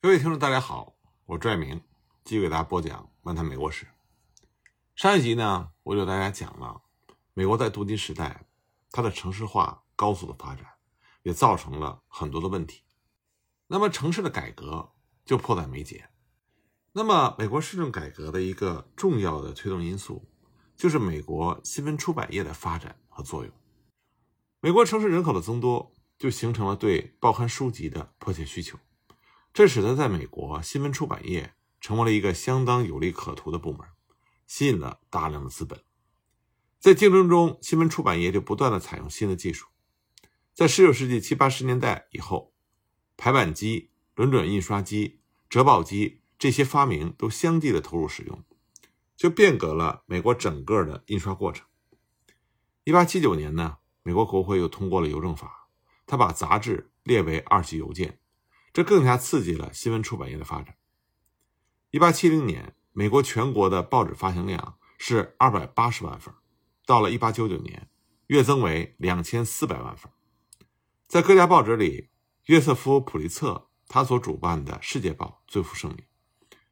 各位听众，大家好，我拽明，继续给大家播讲《漫谈美国史》。上一集呢，我就给大家讲了美国在镀金时代，它的城市化高速的发展，也造成了很多的问题。那么城市的改革就迫在眉睫。那么美国市政改革的一个重要的推动因素，就是美国新闻出版业的发展和作用。美国城市人口的增多，就形成了对报刊书籍的迫切需求。这使得在美国新闻出版业成为了一个相当有利可图的部门，吸引了大量的资本。在竞争中，新闻出版业就不断的采用新的技术。在19世纪七八十年代以后，排版机、轮转印刷机、折报机这些发明都相继的投入使用，就变革了美国整个的印刷过程。1879年呢，美国国会又通过了邮政法，他把杂志列为二级邮件。这更加刺激了新闻出版业的发展。一八七零年，美国全国的报纸发行量是二百八十万份，到了一八九九年，跃增为两千四百万份。在各家报纸里，约瑟夫·普利策他所主办的《世界报》最负盛名。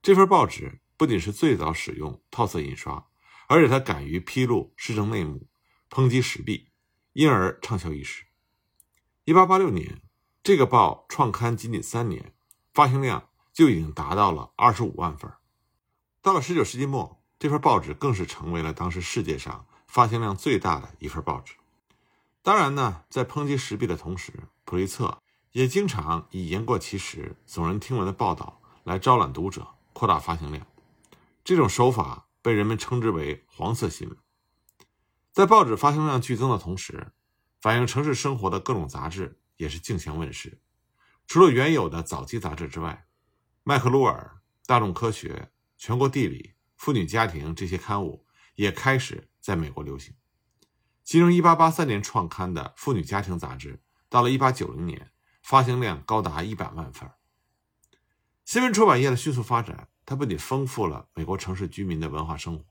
这份报纸不仅是最早使用套色印刷，而且他敢于披露市政内幕，抨击时弊，因而畅销一时。一八八六年。这个报创刊仅仅三年，发行量就已经达到了二十五万份。到了十九世纪末，这份报纸更是成为了当时世界上发行量最大的一份报纸。当然呢，在抨击时弊的同时，普利策也经常以言过其实、耸人听闻的报道来招揽读者，扩大发行量。这种手法被人们称之为“黄色新闻”。在报纸发行量剧增的同时，反映城市生活的各种杂志。也是竞相问世。除了原有的早期杂志之外，《麦克鲁尔》《大众科学》《全国地理》《妇女家庭》这些刊物也开始在美国流行。其中，1883年创刊的《妇女家庭》杂志，到了1890年，发行量高达100万份。新闻出版业的迅速发展，它不仅丰富了美国城市居民的文化生活，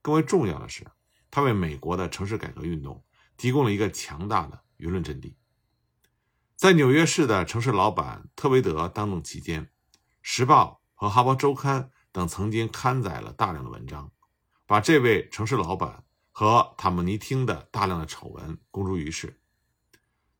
更为重要的是，它为美国的城市改革运动提供了一个强大的舆论阵地。在纽约市的城市老板特维德当政期间，《时报》和《哈佛周刊》等曾经刊载了大量的文章，把这位城市老板和塔姆尼汀的大量的丑闻公诸于世。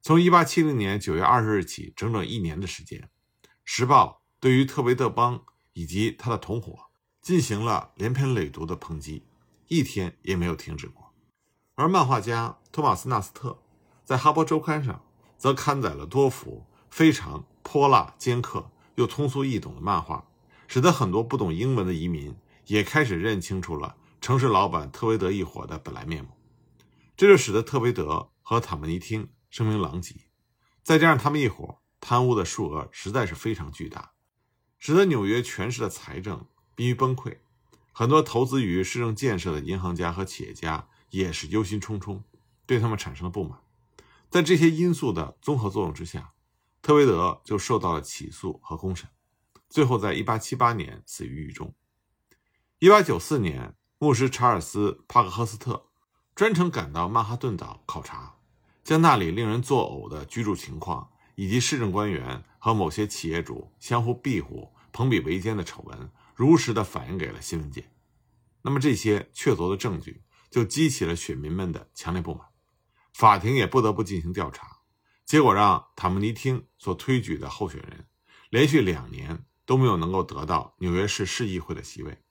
从1870年9月20日起，整整一年的时间，《时报》对于特维德邦以及他的同伙进行了连篇累牍的抨击，一天也没有停止过。而漫画家托马斯·纳斯特在《哈佛周刊》上。则刊载了多幅非常泼辣、尖刻又通俗易懂的漫画，使得很多不懂英文的移民也开始认清楚了城市老板特维德一伙的本来面目。这就使得特维德和塔姆尼汀声名狼藉，再加上他们一伙贪污的数额实在是非常巨大，使得纽约全市的财政濒于崩溃。很多投资于市政建设的银行家和企业家也是忧心忡忡，对他们产生了不满。在这些因素的综合作用之下，特维德就受到了起诉和公审，最后在1878年死于狱中。1894年，牧师查尔斯·帕克赫斯特专程赶到曼哈顿岛考察，将那里令人作呕的居住情况，以及市政官员和某些企业主相互庇护、朋比为奸的丑闻，如实的反映给了新闻界。那么这些确凿的证据，就激起了选民们的强烈不满。法庭也不得不进行调查，结果让塔姆尼汀所推举的候选人连续两年都没有能够得到纽约市市议会的席位。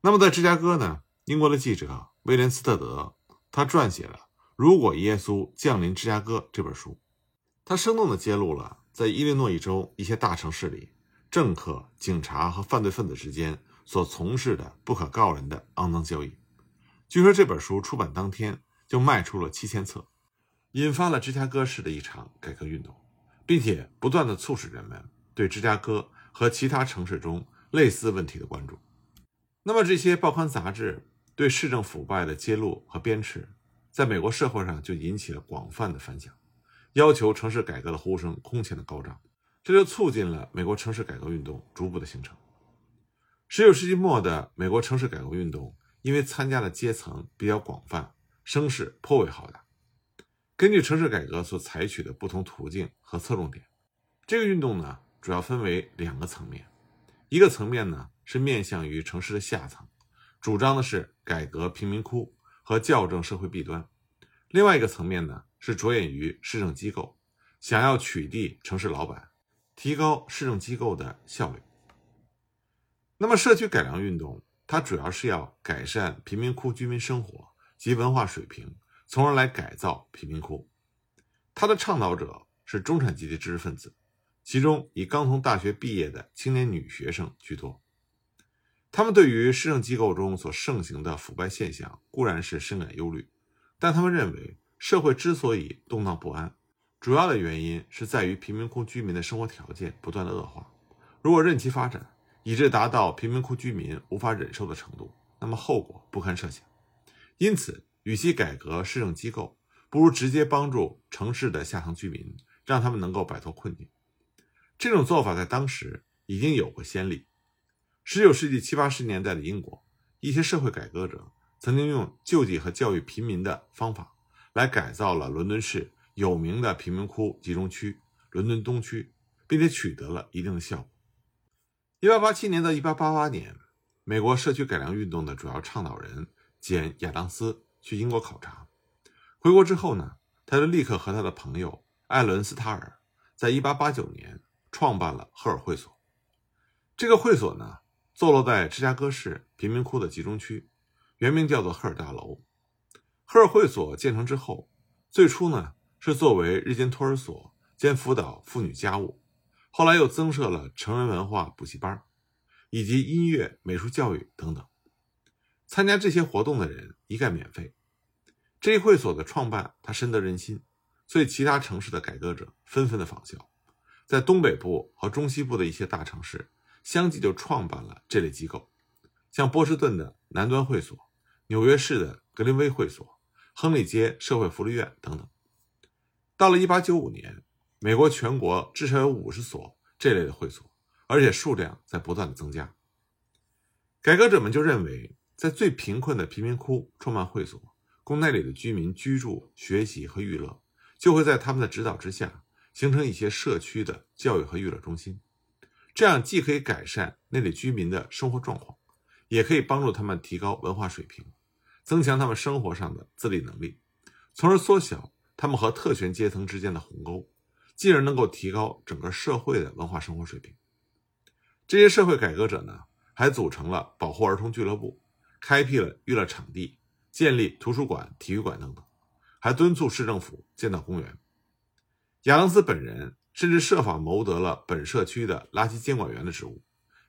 那么在芝加哥呢？英国的记者威廉斯特德他撰写了《如果耶稣降临芝加哥》这本书，他生动地揭露了在伊利诺伊州一些大城市里，政客、警察和犯罪分子之间所从事的不可告人的肮脏交易。据说这本书出版当天。就卖出了七千册，引发了芝加哥市的一场改革运动，并且不断的促使人们对芝加哥和其他城市中类似问题的关注。那么这些报刊杂志对市政腐败的揭露和鞭笞，在美国社会上就引起了广泛的反响，要求城市改革的呼声空前的高涨，这就促进了美国城市改革运动逐步的形成。十九世纪末的美国城市改革运动，因为参加的阶层比较广泛。声势颇为浩大。根据城市改革所采取的不同途径和侧重点，这个运动呢主要分为两个层面，一个层面呢是面向于城市的下层，主张的是改革贫民窟和校正社会弊端；另外一个层面呢是着眼于市政机构，想要取缔城市老板，提高市政机构的效率。那么，社区改良运动它主要是要改善贫民窟居民生活及文化水平，从而来改造贫民窟。他的倡导者是中产阶级知识分子。其中以刚从大学毕业的青年女学生居多，他们对于市政机构中所盛行的腐败现象固然是深感忧虑，但他们认为社会之所以动荡不安，主要的原因是在于贫民窟居民的生活条件不断的恶化。如果任其发展，以致达到贫民窟居民无法忍受的程度，那么后果不堪设想。因此，与其改革市政机构，不如直接帮助城市的下层居民，让他们能够摆脱困境。这种做法在当时已经有过先例。十九世纪七八十年代的英国，一些社会改革者曾经用救济和教育贫民的方法来改造了伦敦市有名的贫民窟集中区——伦敦东区，并且取得了一定的效果。一八八七年到一八八八年，美国社区改良运动的主要倡导人简·亚当斯去英国考察，回国之后呢，他就立刻和他的朋友艾伦斯塔尔在一八八九年。创办了赫尔会所，这个会所呢，坐落在芝加哥市贫民窟的集中区，原名叫做赫尔大楼。赫尔会所建成之后，最初呢是作为日间托儿所兼辅导妇女家务，后来又增设了成人文化补习班，以及音乐、美术教育等等。参加这些活动的人一概免费。这一会所的创办，他深得人心，所以其他城市的改革者纷纷的仿效。在东北部和中西部的一些大城市，相继就创办了这类机构，像波士顿的南端会所、纽约市的格林威会所、亨利街社会福利院等等。到了1895年，美国全国至少有五十所这类的会所，而且数量在不断的增加。改革者们就认为，在最贫困的贫民窟创办会所，供那里的居民居住、学习和娱乐，就会在他们的指导之下。形成一些社区的教育和娱乐中心，这样既可以改善那里居民的生活状况，也可以帮助他们提高文化水平，增强他们生活上的自理能力，从而缩小他们和特权阶层之间的鸿沟，进而能够提高整个社会的文化生活水平。这些社会改革者呢，还组成了保护儿童俱乐部，开辟了娱乐场地，建立图书馆、体育馆等等，还敦促市政府建造公园。亚当斯本人甚至设法谋得了本社区的垃圾监管员的职务，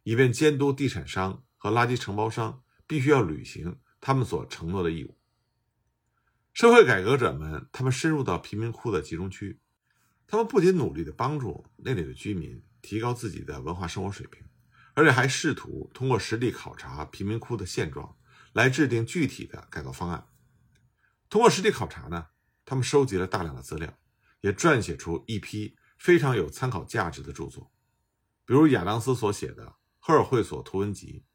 以便监督地产商和垃圾承包商必须要履行他们所承诺的义务。社会改革者们，他们深入到贫民窟的集中区，他们不仅努力地帮助那里的居民提高自己的文化生活水平，而且还试图通过实地考察贫民窟的现状，来制定具体的改革方案。通过实地考察呢，他们收集了大量的资料。也撰写出一批非常有参考价值的著作，比如亚当斯所写的《赫尔会所图文集》，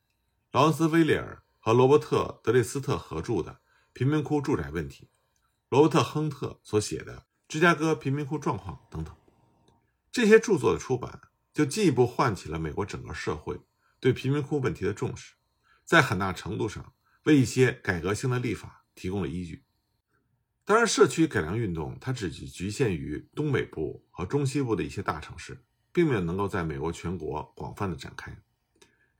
劳恩斯·威廉尔和罗伯特·德雷斯特合著的《贫民窟住宅问题》，罗伯特·亨特所写的《芝加哥贫民窟状况》等等。这些著作的出版，就进一步唤起了美国整个社会对贫民窟问题的重视，在很大程度上为一些改革性的立法提供了依据。当然，社区改良运动它只局限于东北部和中西部的一些大城市，并没有能够在美国全国广泛的展开。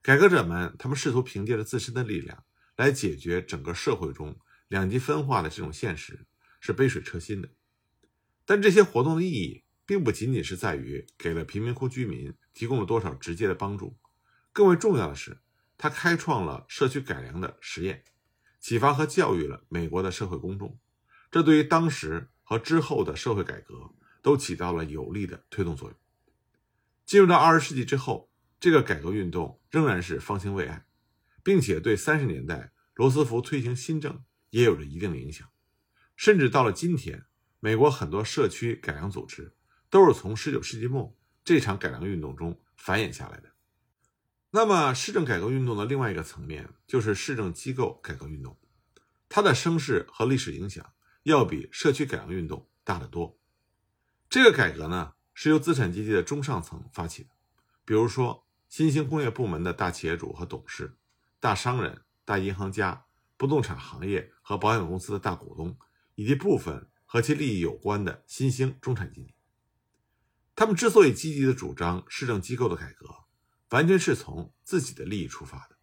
改革者们他们试图凭借着自身的力量来解决整个社会中两极分化的这种现实，是杯水车薪的。但这些活动的意义，并不仅仅是在于给了贫民窟居民提供了多少直接的帮助，更为重要的是，他开创了社区改良的实验，启发和教育了美国的社会公众。这对于当时和之后的社会改革都起到了有力的推动作用。进入到二十世纪之后，这个改革运动仍然是方兴未艾，并且对三十年代罗斯福推行新政也有着一定的影响。甚至到了今天，美国很多社区改良组织都是从十九世纪末这场改良运动中繁衍下来的。那么，市政改革运动的另外一个层面就是市政机构改革运动，它的声势和历史影响。要比社区改良运动大得多。这个改革呢，是由资产阶级的中上层发起的，比如说新兴工业部门的大企业主和董事、大商人、大银行家、不动产行业和保险公司的大股东，以及部分和其利益有关的新兴中产阶级。他们之所以积极的主张市政机构的改革，完全是从自己的利益出发的。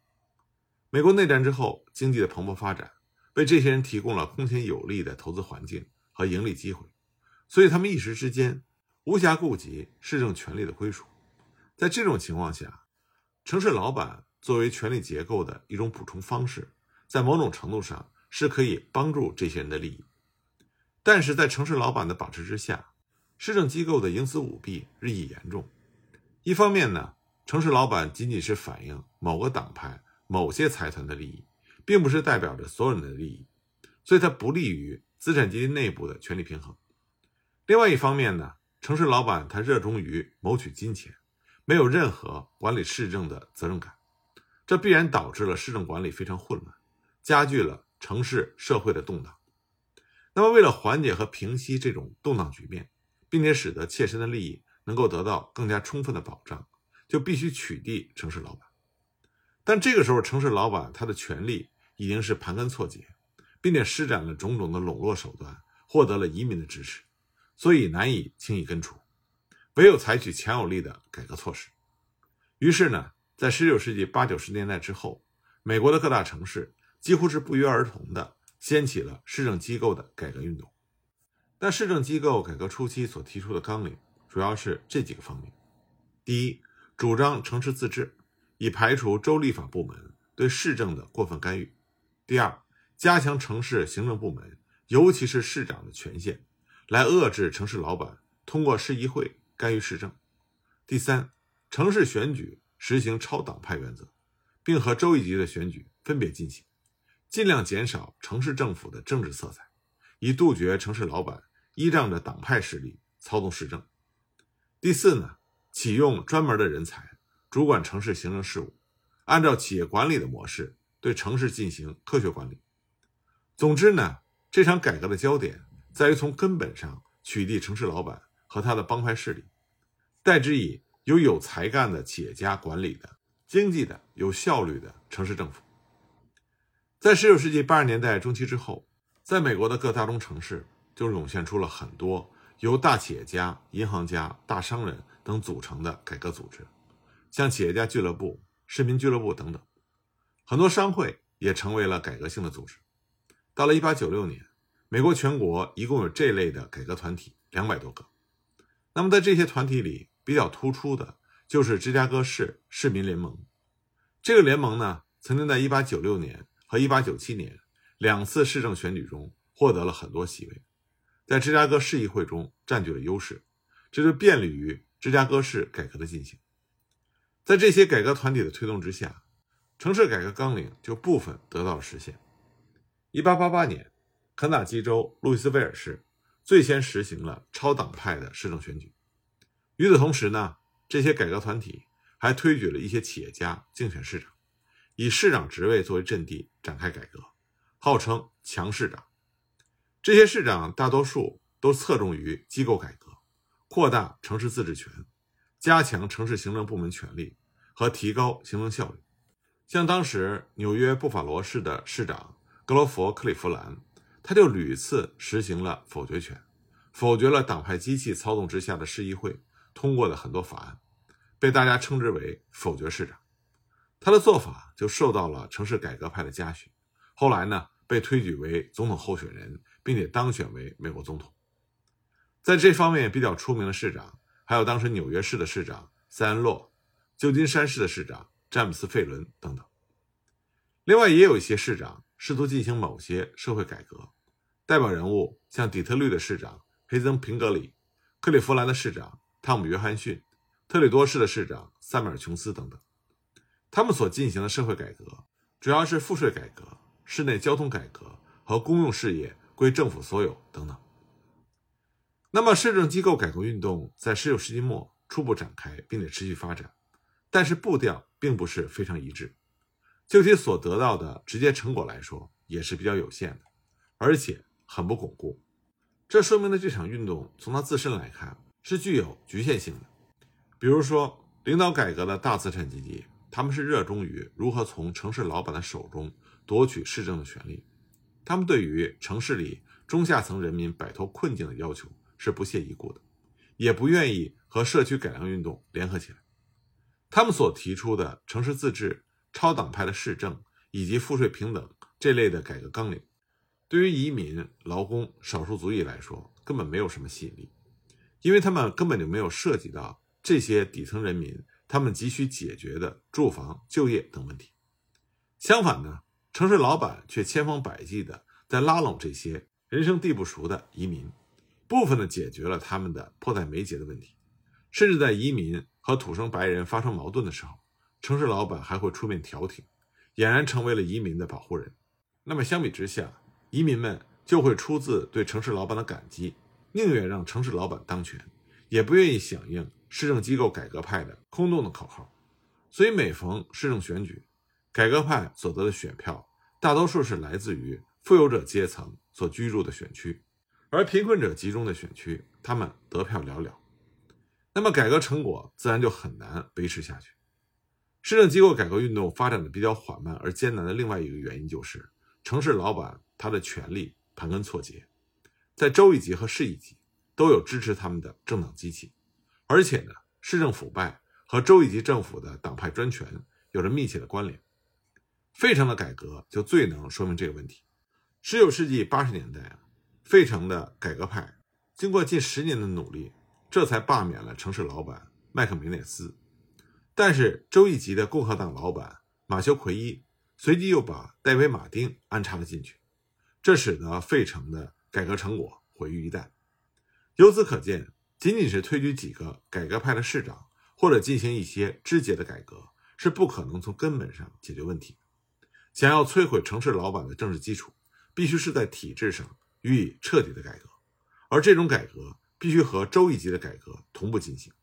美国内战之后，经济的蓬勃发展为这些人提供了空前有利的投资环境和盈利机会，所以他们一时之间无暇顾及市政权力的归属。在这种情况下，城市老板作为权力结构的一种补充方式，在某种程度上是可以帮助这些人的利益。但是在城市老板的把持之下，市政机构的营私舞弊日益严重。一方面呢，城市老板仅仅是反映某个党派、某些财团的利益，并不是代表着所有人的利益，所以它不利于资产阶级内部的权力平衡。另外一方面呢，城市老板他热衷于谋取金钱，没有任何管理市政的责任感，这必然导致了市政管理非常混乱，加剧了城市社会的动荡。那么，为了缓解和平息这种动荡局面，并且使得切身的利益能够得到更加充分的保障，就必须取缔城市老板。但这个时候，城市老板他的权力已经是盘根错节，并且施展了种种的笼络手段，获得了移民的支持，所以难以轻易根除。唯有采取强有力的改革措施。于是呢，在19世纪八九十年代之后，美国的各大城市几乎是不约而同的掀起了市政机构的改革运动。但市政机构改革初期所提出的纲领主要是这几个方面：第一，主张城市自治，以排除州立法部门对市政的过分干预；第二，加强城市行政部门，尤其是市长的权限，来遏制城市老板通过市议会干预市政；第三，城市选举实行超党派原则，并和州一级的选举分别进行，尽量减少城市政府的政治色彩，以杜绝城市老板。依仗着党派势力操纵市政。第四呢，启用专门的人才主管城市行政事务，按照企业管理的模式对城市进行科学管理。总之呢，这场改革的焦点在于从根本上取缔城市老板和他的帮派势力，代之以由有才干的企业家管理的经济的有效率的城市政府。在19世纪80年代中期之后，在美国的各大中城市。就涌现出了很多由大企业家、银行家、大商人等组成的改革组织，像企业家俱乐部、市民俱乐部等等。很多商会也成为了改革性的组织。到了1896年，美国全国一共有这类的改革团体两百多个。那么在这些团体里，比较突出的就是芝加哥市市民联盟。这个联盟呢，曾经在1896年和1897年两次市政选举中获得了很多席位。在芝加哥市议会中占据了优势，这就便利于芝加哥市改革的进行。在这些改革团体的推动之下，城市改革纲领就部分得到了实现。1888年，肯塔基州路易斯维尔市最先实行了超党派的市政选举。与此同时呢，这些改革团体还推举了一些企业家竞选市长，以市长职位作为阵地展开改革，号称“强市长”。这些市长大多数都侧重于机构改革，扩大城市自治权，加强城市行政部门权力和提高行政效率。像当时纽约布法罗市的市长格罗佛·克利夫兰，他就屡次实行了否决权，否决了党派机器操纵之下的市议会通过的很多法案，被大家称之为“否决市长”。他的做法就受到了城市改革派的嘉许，后来呢被推举为总统候选人。并且当选为美国总统，在这方面比较出名的市长，还有当时纽约市的市长塞恩·洛、旧金山市的市长詹姆斯·费伦等等。另外，也有一些市长试图进行某些社会改革，代表人物像底特律的市长黑森·平格里、克利夫兰的市长汤姆·约翰逊、特里多市的市长萨米尔·琼斯等等。他们所进行的社会改革，主要是赋税改革、市内交通改革和公用事业。归政府所有等等。那么，市政机构改革运动在19世纪末初步展开，并且持续发展，但是步调并不是非常一致。就其所得到的直接成果来说，也是比较有限的，而且很不巩固。这说明了这场运动从它自身来看是具有局限性的。比如说，领导改革的大资产阶级，他们是热衷于如何从城市老板的手中夺取市政的权利。他们对于城市里中下层人民摆脱困境的要求是不屑一顾的，也不愿意和社区改良运动联合起来。他们所提出的城市自治、超党派的市政以及赋税平等这类的改革纲领，对于移民、劳工、少数族裔来说根本没有什么吸引力，因为他们根本就没有涉及到。这些底层人民，他们急需解决的住房、就业等问题。相反呢，城市老板却千方百计的在拉拢这些人生地不熟的移民，部分的解决了他们的迫在眉睫的问题。甚至在移民和土生白人发生矛盾的时候，城市老板还会出面调停，俨然成为了移民的保护人。那么相比之下，移民们就会出自对城市老板的感激，宁愿让城市老板当权，也不愿意响应。市政机构改革派的空洞的口号，所以每逢市政选举，改革派所得的选票大多数是来自于富有者阶层所居住的选区，而贫困者集中的选区，他们得票寥寥。那么改革成果自然就很难维持下去。市政机构改革运动发展的比较缓慢而艰难的另外一个原因就是，城市老板他的权力盘根错节，在州一级和市一级都有支持他们的政党机器。而且呢，市政腐败和州一级政府的党派专权有着密切的关联。费城的改革就最能说明这个问题。十九世纪八十年代啊，费城的改革派经过近十年的努力，这才罢免了城市老板麦克梅内斯。但是州一级的共和党老板马修奎伊随即又把戴维马丁安插了进去，这使得费城的改革成果毁于一旦。由此可见。仅仅是推举几个改革派的市长，或者进行一些枝节的改革，是不可能从根本上解决问题。想要摧毁城市老板的政治基础，必须是在体制上予以彻底的改革，而这种改革必须和州一级的改革同步进行。